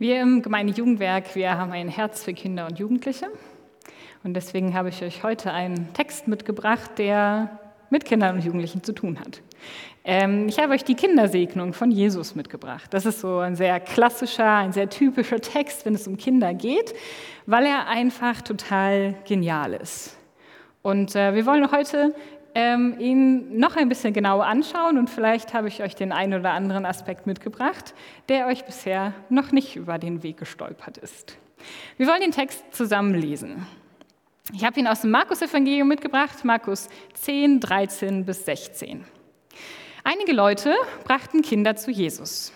Wir im Gemeindejugendwerk, wir haben ein Herz für Kinder und Jugendliche. Und deswegen habe ich euch heute einen Text mitgebracht, der mit Kindern und Jugendlichen zu tun hat. Ähm, ich habe euch die Kindersegnung von Jesus mitgebracht. Das ist so ein sehr klassischer, ein sehr typischer Text, wenn es um Kinder geht, weil er einfach total genial ist. Und äh, wir wollen heute ähm, ihn noch ein bisschen genauer anschauen und vielleicht habe ich euch den einen oder anderen Aspekt mitgebracht, der euch bisher noch nicht über den Weg gestolpert ist. Wir wollen den Text zusammen lesen. Ich habe ihn aus dem Markus-Evangelium mitgebracht, Markus 10, 13 bis 16. Einige Leute brachten Kinder zu Jesus.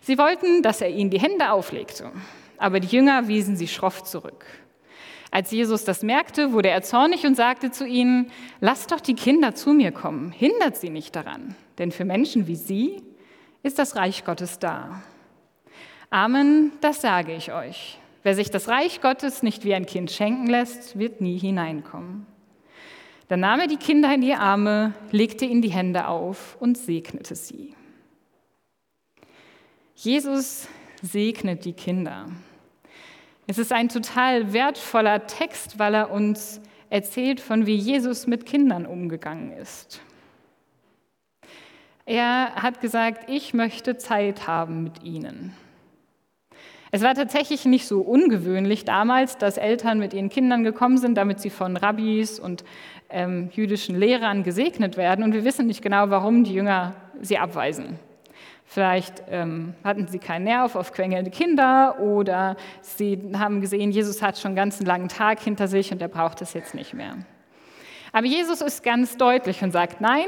Sie wollten, dass er ihnen die Hände auflegte, aber die Jünger wiesen sie schroff zurück. Als Jesus das merkte, wurde er zornig und sagte zu ihnen, lasst doch die Kinder zu mir kommen, hindert sie nicht daran, denn für Menschen wie sie ist das Reich Gottes da. Amen, das sage ich euch. Wer sich das Reich Gottes nicht wie ein Kind schenken lässt, wird nie hineinkommen. Dann nahm er die Kinder in die Arme, legte ihnen die Hände auf und segnete sie. Jesus segnet die Kinder. Es ist ein total wertvoller Text, weil er uns erzählt von, wie Jesus mit Kindern umgegangen ist. Er hat gesagt, ich möchte Zeit haben mit ihnen. Es war tatsächlich nicht so ungewöhnlich damals, dass Eltern mit ihren Kindern gekommen sind, damit sie von Rabbis und ähm, jüdischen Lehrern gesegnet werden. Und wir wissen nicht genau, warum die Jünger sie abweisen. Vielleicht ähm, hatten sie keinen Nerv auf quengelnde Kinder oder sie haben gesehen, Jesus hat schon einen ganzen langen Tag hinter sich und er braucht es jetzt nicht mehr. Aber Jesus ist ganz deutlich und sagt, nein,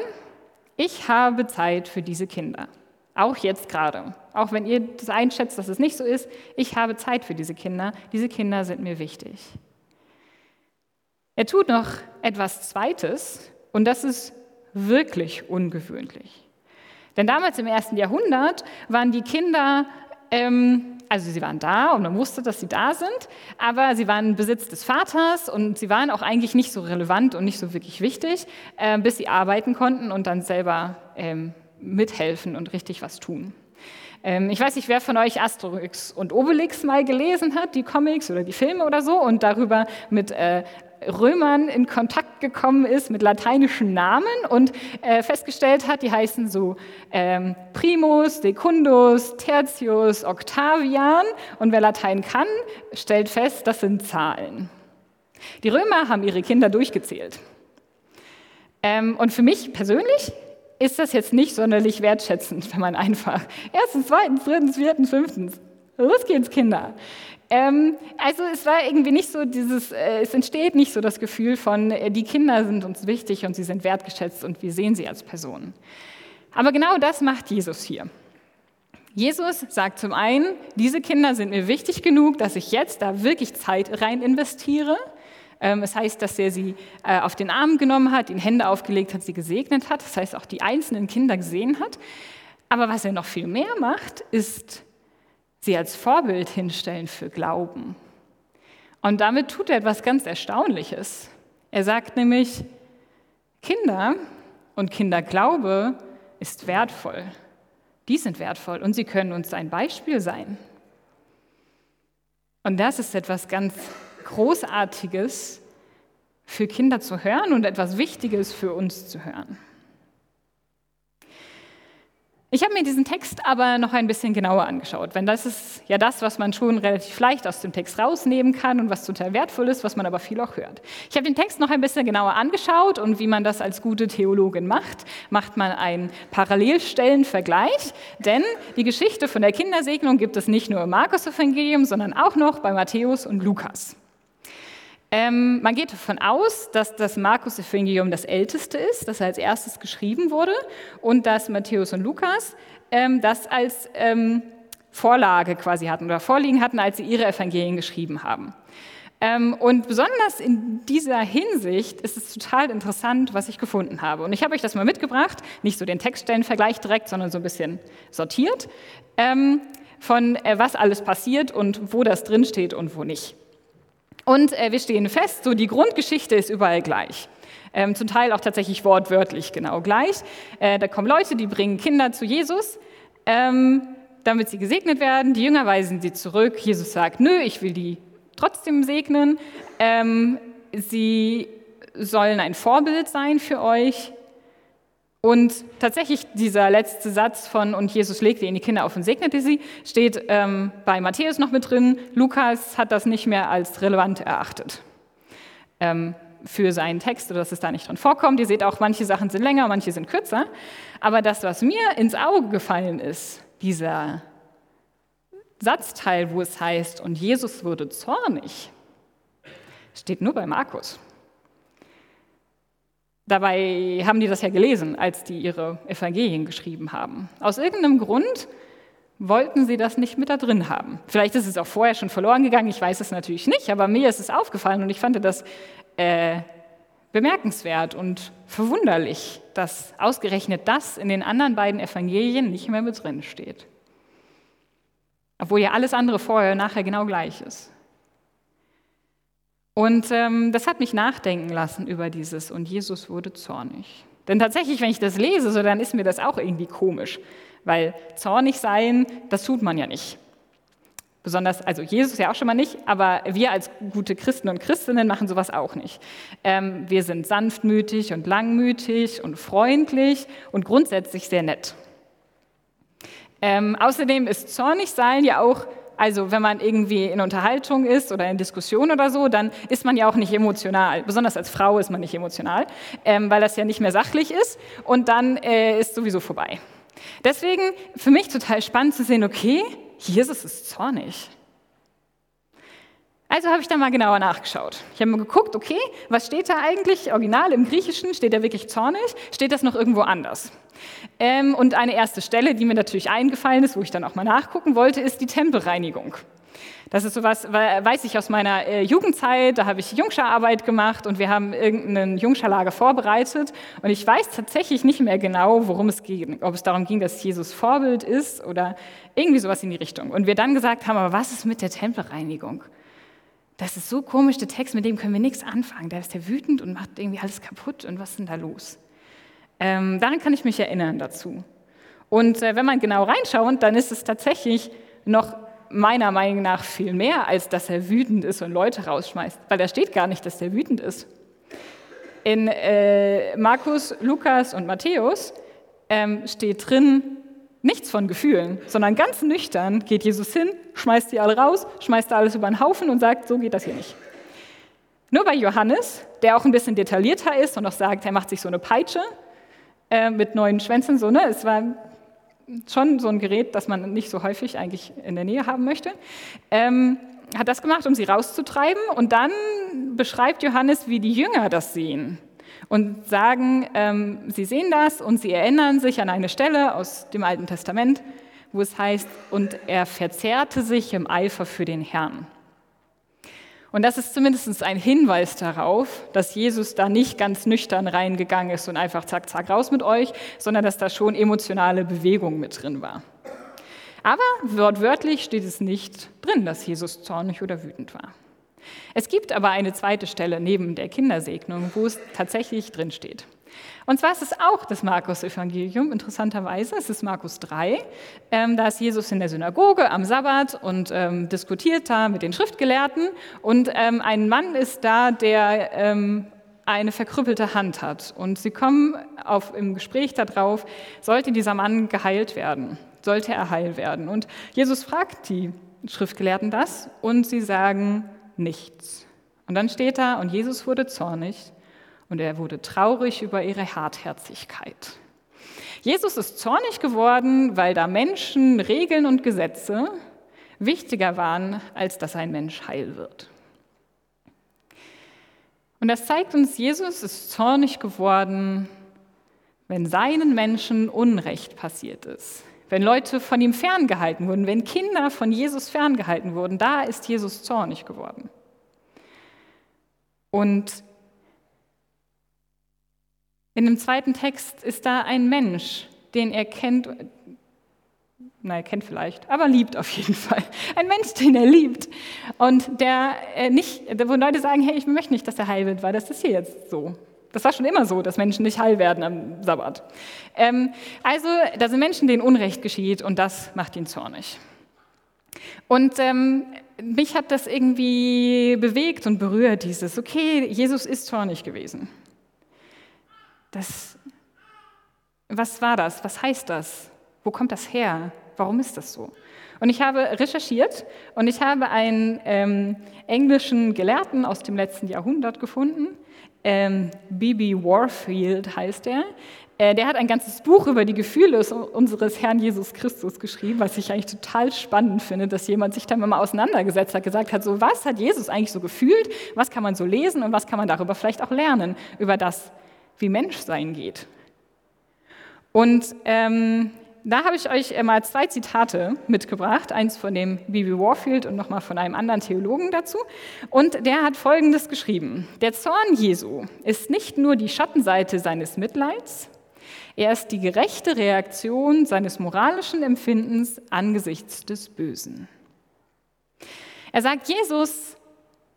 ich habe Zeit für diese Kinder. Auch jetzt gerade. Auch wenn ihr das einschätzt, dass es nicht so ist, ich habe Zeit für diese Kinder. Diese Kinder sind mir wichtig. Er tut noch etwas Zweites und das ist wirklich ungewöhnlich. Denn damals im ersten Jahrhundert waren die Kinder, ähm, also sie waren da und man wusste, dass sie da sind, aber sie waren Besitz des Vaters und sie waren auch eigentlich nicht so relevant und nicht so wirklich wichtig, äh, bis sie arbeiten konnten und dann selber ähm, mithelfen und richtig was tun. Ähm, ich weiß nicht, wer von euch Asterix und Obelix mal gelesen hat, die Comics oder die Filme oder so, und darüber mit äh, Römern in Kontakt gekommen ist mit lateinischen Namen und äh, festgestellt hat, die heißen so ähm, Primus, Secundus, Tertius, Octavian. Und wer Latein kann, stellt fest, das sind Zahlen. Die Römer haben ihre Kinder durchgezählt. Ähm, und für mich persönlich ist das jetzt nicht sonderlich wertschätzend, wenn man einfach erstens, zweitens, drittens, viertens, fünftens, los geht's, Kinder. Ähm, also es war irgendwie nicht so dieses, äh, es entsteht nicht so das Gefühl von, äh, die Kinder sind uns wichtig und sie sind wertgeschätzt und wir sehen sie als Personen. Aber genau das macht Jesus hier. Jesus sagt zum einen, diese Kinder sind mir wichtig genug, dass ich jetzt da wirklich Zeit rein investiere. Ähm, es heißt, dass er sie äh, auf den Arm genommen hat, ihnen Hände aufgelegt hat, sie gesegnet hat. Das heißt, auch die einzelnen Kinder gesehen hat. Aber was er noch viel mehr macht, ist sie als Vorbild hinstellen für Glauben. Und damit tut er etwas ganz Erstaunliches. Er sagt nämlich, Kinder und Kinderglaube ist wertvoll. Die sind wertvoll und sie können uns ein Beispiel sein. Und das ist etwas ganz Großartiges für Kinder zu hören und etwas Wichtiges für uns zu hören. Ich habe mir diesen Text aber noch ein bisschen genauer angeschaut, denn das ist ja das, was man schon relativ leicht aus dem Text rausnehmen kann und was total wertvoll ist, was man aber viel auch hört. Ich habe den Text noch ein bisschen genauer angeschaut und wie man das als gute Theologin macht, macht man einen Parallelstellenvergleich, denn die Geschichte von der Kindersegnung gibt es nicht nur im Markus-Evangelium, sondern auch noch bei Matthäus und Lukas. Ähm, man geht davon aus, dass das Markus-Evangelium das älteste ist, das als erstes geschrieben wurde, und dass Matthäus und Lukas ähm, das als ähm, Vorlage quasi hatten oder vorliegen hatten, als sie ihre Evangelien geschrieben haben. Ähm, und besonders in dieser Hinsicht ist es total interessant, was ich gefunden habe. Und ich habe euch das mal mitgebracht, nicht so den Textstellenvergleich direkt, sondern so ein bisschen sortiert, ähm, von äh, was alles passiert und wo das drinsteht und wo nicht. Und äh, wir stehen fest, so die Grundgeschichte ist überall gleich. Ähm, zum Teil auch tatsächlich wortwörtlich genau gleich. Äh, da kommen Leute, die bringen Kinder zu Jesus. Ähm, damit sie gesegnet werden. Die Jünger weisen sie zurück. Jesus sagt, nö, ich will die trotzdem segnen. Ähm, sie sollen ein Vorbild sein für euch. Und tatsächlich dieser letzte Satz von und Jesus legte ihnen die Kinder auf und segnete sie, steht ähm, bei Matthäus noch mit drin. Lukas hat das nicht mehr als relevant erachtet ähm, für seinen Text, dass es da nicht drin vorkommt. Ihr seht auch, manche Sachen sind länger, manche sind kürzer. Aber das, was mir ins Auge gefallen ist, dieser Satzteil, wo es heißt, und Jesus wurde zornig, steht nur bei Markus. Dabei haben die das ja gelesen, als die ihre Evangelien geschrieben haben. Aus irgendeinem Grund wollten sie das nicht mit da drin haben. Vielleicht ist es auch vorher schon verloren gegangen, ich weiß es natürlich nicht, aber mir ist es aufgefallen und ich fand das äh, bemerkenswert und verwunderlich, dass ausgerechnet das in den anderen beiden Evangelien nicht mehr mit drin steht. Obwohl ja alles andere vorher und nachher genau gleich ist. Und ähm, das hat mich nachdenken lassen über dieses und Jesus wurde zornig. Denn tatsächlich, wenn ich das lese, so dann ist mir das auch irgendwie komisch, weil zornig sein, das tut man ja nicht. Besonders, also Jesus ja auch schon mal nicht, aber wir als gute Christen und Christinnen machen sowas auch nicht. Ähm, wir sind sanftmütig und langmütig und freundlich und grundsätzlich sehr nett. Ähm, außerdem ist zornig sein ja auch also wenn man irgendwie in Unterhaltung ist oder in Diskussion oder so, dann ist man ja auch nicht emotional. Besonders als Frau ist man nicht emotional, ähm, weil das ja nicht mehr sachlich ist und dann äh, ist sowieso vorbei. Deswegen für mich total spannend zu sehen, okay, Jesus ist zornig. Also habe ich da mal genauer nachgeschaut. Ich habe mal geguckt, okay, was steht da eigentlich original im Griechischen? Steht da wirklich zornig? Steht das noch irgendwo anders? Ähm, und eine erste Stelle, die mir natürlich eingefallen ist, wo ich dann auch mal nachgucken wollte, ist die Tempelreinigung. Das ist sowas, weiß ich aus meiner äh, Jugendzeit, da habe ich Jungschararbeit gemacht und wir haben irgendeinen Jungscharlager vorbereitet und ich weiß tatsächlich nicht mehr genau, worum es ging, ob es darum ging, dass Jesus Vorbild ist oder irgendwie sowas in die Richtung. Und wir dann gesagt haben, aber was ist mit der Tempelreinigung? Das ist so komisch, der Text, mit dem können wir nichts anfangen. Da ist der wütend und macht irgendwie alles kaputt. Und was ist denn da los? Ähm, daran kann ich mich erinnern dazu. Und äh, wenn man genau reinschaut, dann ist es tatsächlich noch meiner Meinung nach viel mehr, als dass er wütend ist und Leute rausschmeißt. Weil da steht gar nicht, dass er wütend ist. In äh, Markus, Lukas und Matthäus ähm, steht drin, nichts von Gefühlen, sondern ganz nüchtern geht Jesus hin, schmeißt die alle raus, schmeißt alles über den Haufen und sagt, so geht das hier nicht. Nur bei Johannes, der auch ein bisschen detaillierter ist und auch sagt, er macht sich so eine Peitsche äh, mit neuen Schwänzen, so, ne? es war schon so ein Gerät, das man nicht so häufig eigentlich in der Nähe haben möchte, ähm, hat das gemacht, um sie rauszutreiben und dann beschreibt Johannes, wie die Jünger das sehen und sagen, ähm, sie sehen das und sie erinnern sich an eine Stelle aus dem Alten Testament, wo es heißt, und er verzehrte sich im Eifer für den Herrn. Und das ist zumindest ein Hinweis darauf, dass Jesus da nicht ganz nüchtern reingegangen ist und einfach zack, zack, raus mit euch, sondern dass da schon emotionale Bewegung mit drin war. Aber wortwörtlich steht es nicht drin, dass Jesus zornig oder wütend war. Es gibt aber eine zweite Stelle neben der Kindersegnung, wo es tatsächlich drin steht. Und zwar ist es auch das Markus-Evangelium, interessanterweise. Es ist Markus 3. Ähm, da ist Jesus in der Synagoge am Sabbat und ähm, diskutiert da mit den Schriftgelehrten. Und ähm, ein Mann ist da, der ähm, eine verkrüppelte Hand hat. Und sie kommen auf, im Gespräch darauf, sollte dieser Mann geheilt werden? Sollte er heil werden? Und Jesus fragt die Schriftgelehrten das und sie sagen, nichts. Und dann steht da, und Jesus wurde zornig und er wurde traurig über ihre Hartherzigkeit. Jesus ist zornig geworden, weil da Menschen, Regeln und Gesetze wichtiger waren, als dass ein Mensch heil wird. Und das zeigt uns, Jesus ist zornig geworden, wenn seinen Menschen Unrecht passiert ist, wenn Leute von ihm ferngehalten wurden, wenn Kinder von Jesus ferngehalten wurden, da ist Jesus zornig geworden. Und in dem zweiten Text ist da ein Mensch, den er kennt, na, er kennt vielleicht, aber liebt auf jeden Fall. Ein Mensch, den er liebt. Und der äh, nicht, wo Leute sagen, hey, ich möchte nicht, dass er heil wird, weil das ist hier jetzt so. Das war schon immer so, dass Menschen nicht heil werden am Sabbat. Ähm, also, da sind Menschen, denen Unrecht geschieht und das macht ihn zornig. Und ähm, mich hat das irgendwie bewegt und berührt, dieses, okay, Jesus ist zornig gewesen. Das, was war das? Was heißt das? Wo kommt das her? Warum ist das so? Und ich habe recherchiert und ich habe einen ähm, englischen Gelehrten aus dem letzten Jahrhundert gefunden. Ähm, B.B. Warfield heißt er. Äh, der hat ein ganzes Buch über die Gefühle unseres Herrn Jesus Christus geschrieben, was ich eigentlich total spannend finde, dass jemand sich damit mal auseinandergesetzt hat, gesagt hat, so was hat Jesus eigentlich so gefühlt, was kann man so lesen und was kann man darüber vielleicht auch lernen, über das, wie Menschsein geht. Und ähm, da habe ich euch mal zwei Zitate mitgebracht, eins von dem Bibi Warfield und nochmal von einem anderen Theologen dazu. Und der hat Folgendes geschrieben. Der Zorn Jesu ist nicht nur die Schattenseite seines Mitleids, er ist die gerechte Reaktion seines moralischen Empfindens angesichts des Bösen. Er sagt, Jesus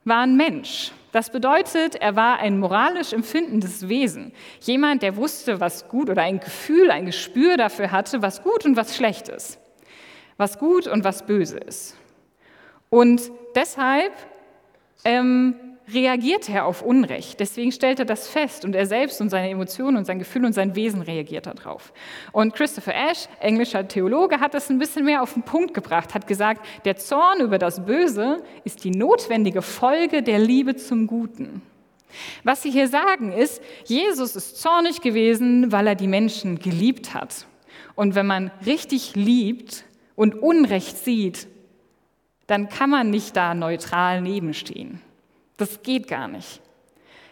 war ein Mensch das bedeutet, er war ein moralisch empfindendes Wesen. Jemand, der wusste, was gut oder ein Gefühl, ein Gespür dafür hatte, was gut und was schlecht ist. Was gut und was böse ist. Und deshalb ähm, reagiert er auf Unrecht. Deswegen stellt er das fest und er selbst und seine Emotionen und sein Gefühl und sein Wesen reagiert darauf. Und Christopher Ash, englischer Theologe, hat das ein bisschen mehr auf den Punkt gebracht, hat gesagt, der Zorn über das Böse ist die notwendige Folge der Liebe zum Guten. Was sie hier sagen ist, Jesus ist zornig gewesen, weil er die Menschen geliebt hat. Und wenn man richtig liebt und Unrecht sieht, dann kann man nicht da neutral nebenstehen. Das geht gar nicht.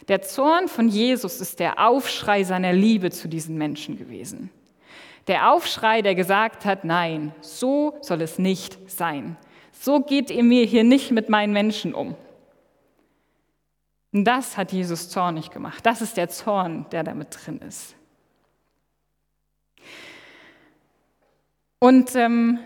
Der Zorn von Jesus ist der Aufschrei seiner Liebe zu diesen Menschen gewesen. Der Aufschrei, der gesagt hat, nein, so soll es nicht sein. So geht ihr mir hier nicht mit meinen Menschen um. Und das hat Jesus zornig gemacht. Das ist der Zorn, der damit drin ist. Und ähm,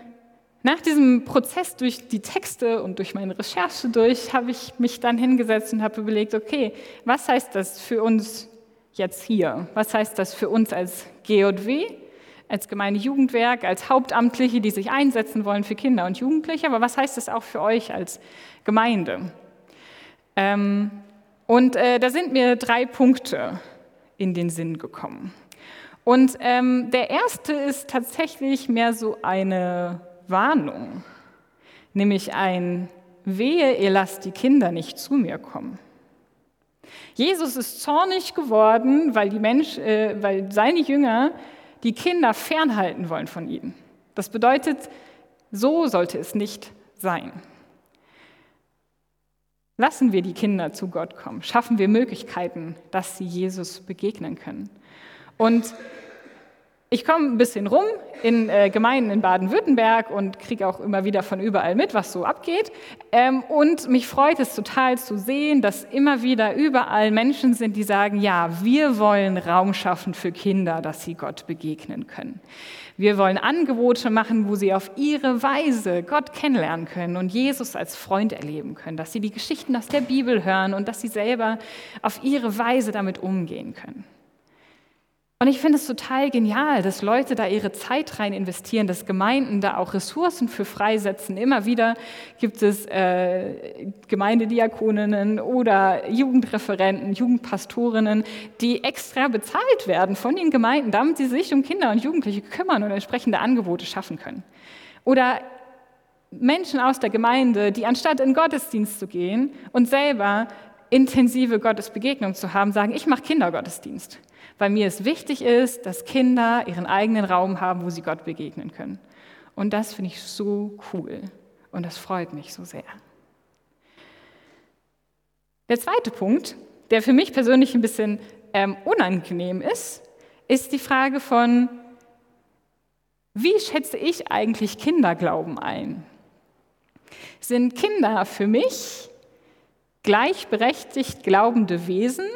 nach diesem Prozess durch die Texte und durch meine Recherche durch, habe ich mich dann hingesetzt und habe überlegt, okay, was heißt das für uns jetzt hier? Was heißt das für uns als GJW, als Gemeindejugendwerk, als Hauptamtliche, die sich einsetzen wollen für Kinder und Jugendliche? Aber was heißt das auch für euch als Gemeinde? Ähm, und äh, da sind mir drei Punkte in den Sinn gekommen. Und ähm, der erste ist tatsächlich mehr so eine Warnung, nämlich ein Wehe, ihr lasst die Kinder nicht zu mir kommen. Jesus ist zornig geworden, weil, die Mensch, äh, weil seine Jünger die Kinder fernhalten wollen von ihm. Das bedeutet, so sollte es nicht sein. Lassen wir die Kinder zu Gott kommen, schaffen wir Möglichkeiten, dass sie Jesus begegnen können. Und ich komme ein bisschen rum in äh, Gemeinden in Baden-Württemberg und kriege auch immer wieder von überall mit, was so abgeht. Ähm, und mich freut es total zu sehen, dass immer wieder überall Menschen sind, die sagen, ja, wir wollen Raum schaffen für Kinder, dass sie Gott begegnen können. Wir wollen Angebote machen, wo sie auf ihre Weise Gott kennenlernen können und Jesus als Freund erleben können, dass sie die Geschichten aus der Bibel hören und dass sie selber auf ihre Weise damit umgehen können. Und ich finde es total genial, dass Leute da ihre Zeit rein investieren, dass Gemeinden da auch Ressourcen für freisetzen. Immer wieder gibt es äh, Gemeindediakoninnen oder Jugendreferenten, Jugendpastorinnen, die extra bezahlt werden von den Gemeinden, damit sie sich um Kinder und Jugendliche kümmern und entsprechende Angebote schaffen können. Oder Menschen aus der Gemeinde, die anstatt in Gottesdienst zu gehen und selber intensive Gottesbegegnung zu haben, sagen, ich mache Kindergottesdienst weil mir es wichtig ist, dass Kinder ihren eigenen Raum haben, wo sie Gott begegnen können. Und das finde ich so cool und das freut mich so sehr. Der zweite Punkt, der für mich persönlich ein bisschen ähm, unangenehm ist, ist die Frage von, wie schätze ich eigentlich Kinderglauben ein? Sind Kinder für mich gleichberechtigt glaubende Wesen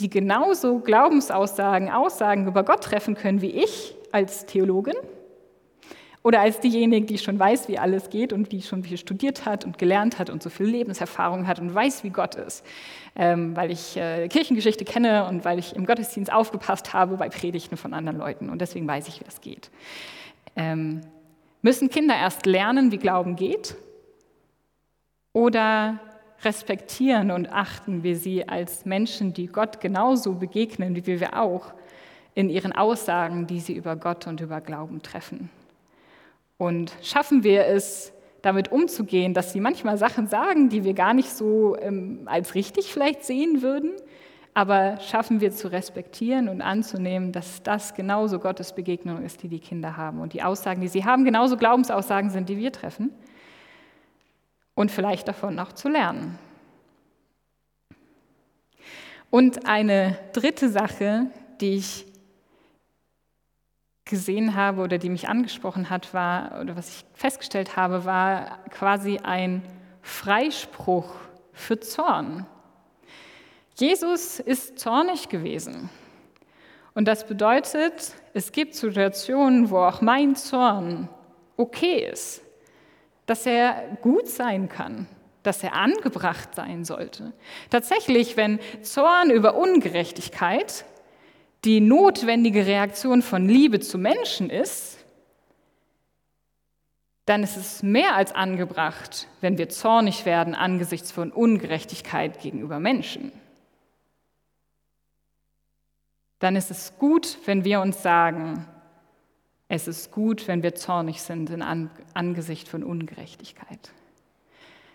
die genauso Glaubensaussagen, Aussagen über Gott treffen können wie ich als Theologin? Oder als diejenige, die schon weiß, wie alles geht und die schon viel studiert hat und gelernt hat und so viel Lebenserfahrung hat und weiß, wie Gott ist, ähm, weil ich äh, Kirchengeschichte kenne und weil ich im Gottesdienst aufgepasst habe bei Predigten von anderen Leuten und deswegen weiß ich, wie das geht. Ähm, müssen Kinder erst lernen, wie Glauben geht? Oder respektieren und achten wir sie als Menschen, die Gott genauso begegnen, wie wir auch in ihren Aussagen, die sie über Gott und über Glauben treffen? Und schaffen wir es, damit umzugehen, dass sie manchmal Sachen sagen, die wir gar nicht so ähm, als richtig vielleicht sehen würden, aber schaffen wir zu respektieren und anzunehmen, dass das genauso Gottes Begegnung ist, die die Kinder haben und die Aussagen, die sie haben, genauso Glaubensaussagen sind, die wir treffen und vielleicht davon auch zu lernen. Und eine dritte Sache, die ich gesehen habe oder die mich angesprochen hat, war, oder was ich festgestellt habe, war quasi ein Freispruch für Zorn. Jesus ist zornig gewesen. Und das bedeutet, es gibt Situationen, wo auch mein Zorn okay ist, dass er gut sein kann, dass er angebracht sein sollte. Tatsächlich, wenn Zorn über Ungerechtigkeit die notwendige Reaktion von Liebe zu Menschen ist, dann ist es mehr als angebracht, wenn wir zornig werden angesichts von Ungerechtigkeit gegenüber Menschen. Dann ist es gut, wenn wir uns sagen, es ist gut, wenn wir zornig sind in Angesicht von Ungerechtigkeit.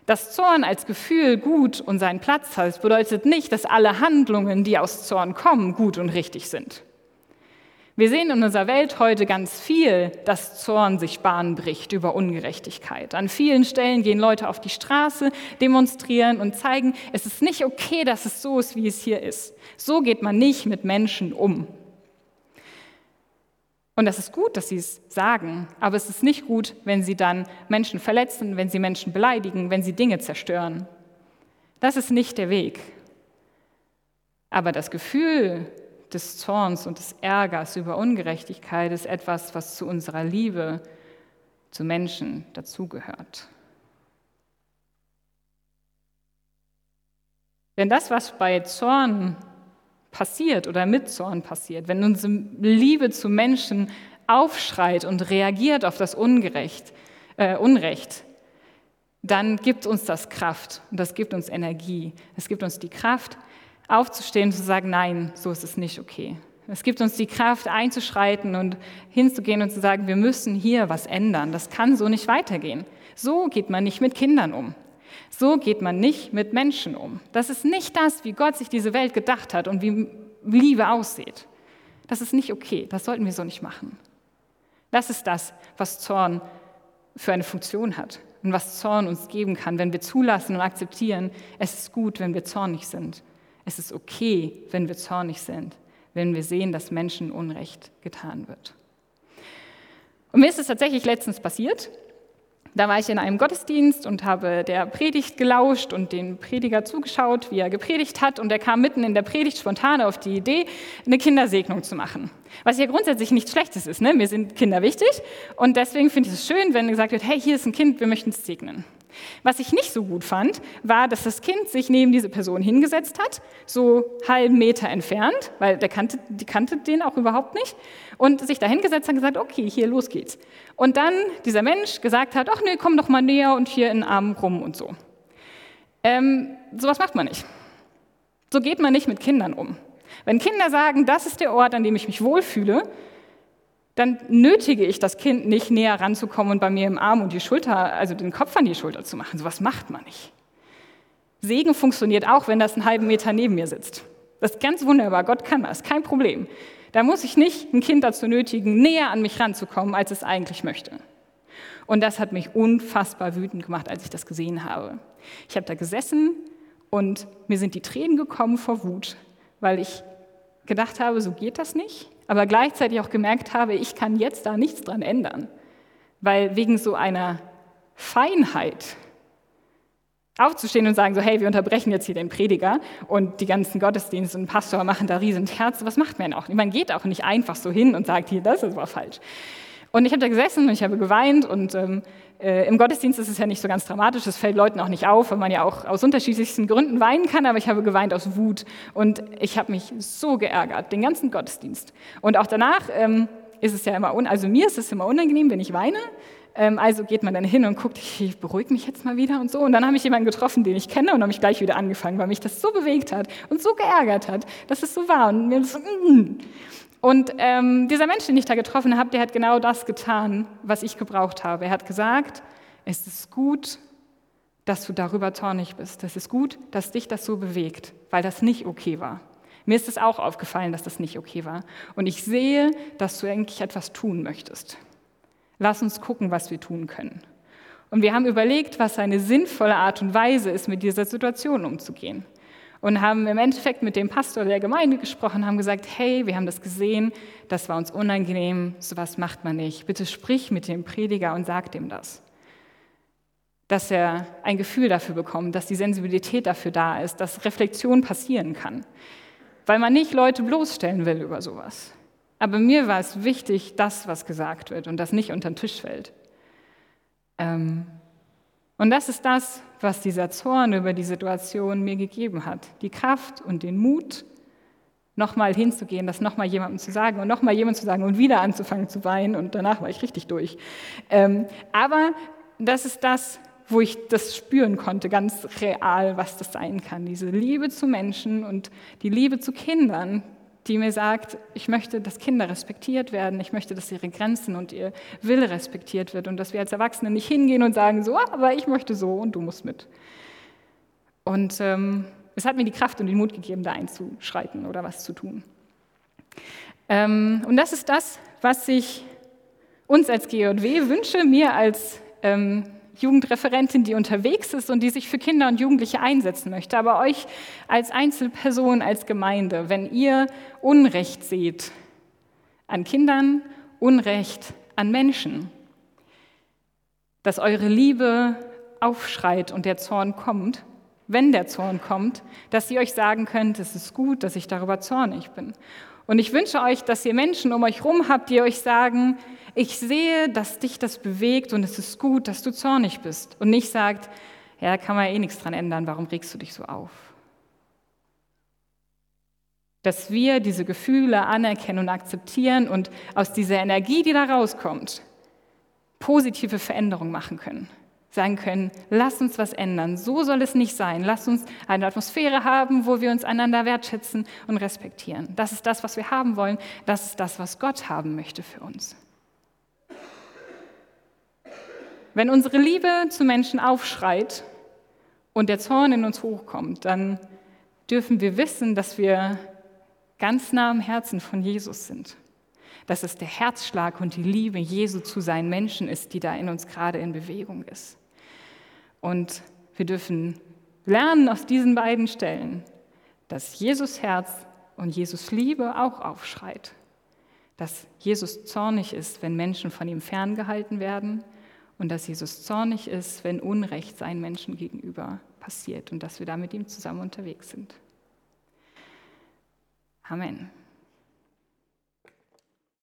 Dass Zorn als Gefühl gut und seinen Platz hat, bedeutet nicht, dass alle Handlungen, die aus Zorn kommen, gut und richtig sind. Wir sehen in unserer Welt heute ganz viel, dass Zorn sich Bahn bricht über Ungerechtigkeit. An vielen Stellen gehen Leute auf die Straße, demonstrieren und zeigen, es ist nicht okay, dass es so ist, wie es hier ist. So geht man nicht mit Menschen um. Und das ist gut, dass sie es sagen, aber es ist nicht gut, wenn sie dann Menschen verletzen, wenn sie Menschen beleidigen, wenn sie Dinge zerstören. Das ist nicht der Weg. Aber das Gefühl des Zorns und des Ärgers über Ungerechtigkeit ist etwas, was zu unserer Liebe zu Menschen dazugehört. Denn das, was bei Zorn passiert oder mit Zorn passiert, wenn unsere Liebe zu Menschen aufschreit und reagiert auf das Ungerecht, äh, Unrecht, dann gibt uns das Kraft und das gibt uns Energie. Es gibt uns die Kraft, aufzustehen und zu sagen, nein, so ist es nicht okay. Es gibt uns die Kraft, einzuschreiten und hinzugehen und zu sagen, wir müssen hier was ändern. Das kann so nicht weitergehen. So geht man nicht mit Kindern um. So geht man nicht mit Menschen um. Das ist nicht das, wie Gott sich diese Welt gedacht hat und wie Liebe aussieht. Das ist nicht okay. Das sollten wir so nicht machen. Das ist das, was Zorn für eine Funktion hat und was Zorn uns geben kann, wenn wir zulassen und akzeptieren, es ist gut, wenn wir zornig sind. Es ist okay, wenn wir zornig sind, wenn wir sehen, dass Menschen Unrecht getan wird. Und mir ist es tatsächlich letztens passiert. Da war ich in einem Gottesdienst und habe der Predigt gelauscht und dem Prediger zugeschaut, wie er gepredigt hat. Und er kam mitten in der Predigt spontan auf die Idee, eine Kindersegnung zu machen. Was ja grundsätzlich nichts Schlechtes ist. Ne? Mir sind Kinder wichtig. Und deswegen finde ich es schön, wenn gesagt wird, hey, hier ist ein Kind, wir möchten es segnen. Was ich nicht so gut fand, war, dass das Kind sich neben diese Person hingesetzt hat, so halben Meter entfernt, weil der kannte, die kannte den auch überhaupt nicht, und sich da hingesetzt hat und gesagt, okay, hier, los geht's. Und dann dieser Mensch gesagt hat, ach nee, komm doch mal näher und hier in den Arm rum und so. Ähm, sowas macht man nicht. So geht man nicht mit Kindern um. Wenn Kinder sagen, das ist der Ort, an dem ich mich wohlfühle, dann nötige ich das Kind nicht näher ranzukommen und bei mir im Arm und die Schulter, also den Kopf an die Schulter zu machen. So was macht man nicht. Segen funktioniert auch, wenn das einen halben Meter neben mir sitzt. Das ist ganz wunderbar. Gott kann das, kein Problem. Da muss ich nicht ein Kind dazu nötigen, näher an mich ranzukommen, als es eigentlich möchte. Und das hat mich unfassbar wütend gemacht, als ich das gesehen habe. Ich habe da gesessen und mir sind die Tränen gekommen vor Wut, weil ich gedacht habe, so geht das nicht aber gleichzeitig auch gemerkt habe, ich kann jetzt da nichts dran ändern, weil wegen so einer Feinheit aufzustehen und sagen so, hey, wir unterbrechen jetzt hier den Prediger und die ganzen Gottesdienste und Pastor machen da riesen Herz, was macht man auch? Man geht auch nicht einfach so hin und sagt, hier, das ist aber falsch. Und ich habe da gesessen und ich habe geweint und ähm, äh, im Gottesdienst ist es ja nicht so ganz dramatisch, es fällt Leuten auch nicht auf, weil man ja auch aus unterschiedlichsten Gründen weinen kann, aber ich habe geweint aus Wut und ich habe mich so geärgert, den ganzen Gottesdienst. Und auch danach ähm, ist es ja immer, also mir ist es immer unangenehm, wenn ich weine, ähm, also geht man dann hin und guckt, ich beruhige mich jetzt mal wieder und so. Und dann habe ich jemanden getroffen, den ich kenne und habe mich gleich wieder angefangen, weil mich das so bewegt hat und so geärgert hat, dass es so war. Und, mir so, mm. Und ähm, dieser Mensch, den ich da getroffen habe, der hat genau das getan, was ich gebraucht habe. Er hat gesagt, es ist gut, dass du darüber zornig bist. Es ist gut, dass dich das so bewegt, weil das nicht okay war. Mir ist es auch aufgefallen, dass das nicht okay war. Und ich sehe, dass du eigentlich etwas tun möchtest. Lass uns gucken, was wir tun können. Und wir haben überlegt, was eine sinnvolle Art und Weise ist, mit dieser Situation umzugehen. Und haben im Endeffekt mit dem Pastor der Gemeinde gesprochen, haben gesagt, hey, wir haben das gesehen, das war uns unangenehm, sowas macht man nicht. Bitte sprich mit dem Prediger und sag dem das. Dass er ein Gefühl dafür bekommt, dass die Sensibilität dafür da ist, dass Reflexion passieren kann. Weil man nicht Leute bloßstellen will über sowas. Aber mir war es wichtig, das, was gesagt wird und das nicht unter den Tisch fällt. Ähm, und das ist das, was dieser Zorn über die Situation mir gegeben hat. Die Kraft und den Mut, nochmal hinzugehen, das nochmal jemandem zu sagen und nochmal jemandem zu sagen und wieder anzufangen zu weinen und danach war ich richtig durch. Ähm, aber das ist das, wo ich das spüren konnte, ganz real, was das sein kann. Diese Liebe zu Menschen und die Liebe zu Kindern, die mir sagt, ich möchte, dass Kinder respektiert werden, ich möchte, dass ihre Grenzen und ihr Wille respektiert wird und dass wir als Erwachsene nicht hingehen und sagen, so, aber ich möchte so und du musst mit. Und ähm, es hat mir die Kraft und den Mut gegeben, da einzuschreiten oder was zu tun. Ähm, und das ist das, was ich uns als GJW wünsche, mir als ähm, Jugendreferentin, die unterwegs ist und die sich für Kinder und Jugendliche einsetzen möchte, aber euch als Einzelperson, als Gemeinde, wenn ihr Unrecht seht an Kindern, Unrecht an Menschen, dass eure Liebe aufschreit und der Zorn kommt, wenn der Zorn kommt, dass ihr euch sagen könnt, es ist gut, dass ich darüber zornig bin. Und ich wünsche euch, dass ihr Menschen um euch herum habt, die euch sagen, ich sehe, dass dich das bewegt und es ist gut, dass du zornig bist. Und nicht sagt, ja, da kann man ja eh nichts dran ändern, warum regst du dich so auf? Dass wir diese Gefühle anerkennen und akzeptieren und aus dieser Energie, die da rauskommt, positive Veränderungen machen können. Sagen können, lass uns was ändern, so soll es nicht sein. Lass uns eine Atmosphäre haben, wo wir uns einander wertschätzen und respektieren. Das ist das, was wir haben wollen. Das ist das, was Gott haben möchte für uns. Wenn unsere Liebe zu Menschen aufschreit und der Zorn in uns hochkommt, dann dürfen wir wissen, dass wir ganz nah am Herzen von Jesus sind. Dass es der Herzschlag und die Liebe Jesu zu seinen Menschen ist, die da in uns gerade in Bewegung ist. Und wir dürfen lernen aus diesen beiden Stellen, dass Jesus Herz und Jesus Liebe auch aufschreit. Dass Jesus zornig ist, wenn Menschen von ihm ferngehalten werden und dass Jesus zornig ist, wenn Unrecht seinen Menschen gegenüber passiert und dass wir da mit ihm zusammen unterwegs sind. Amen.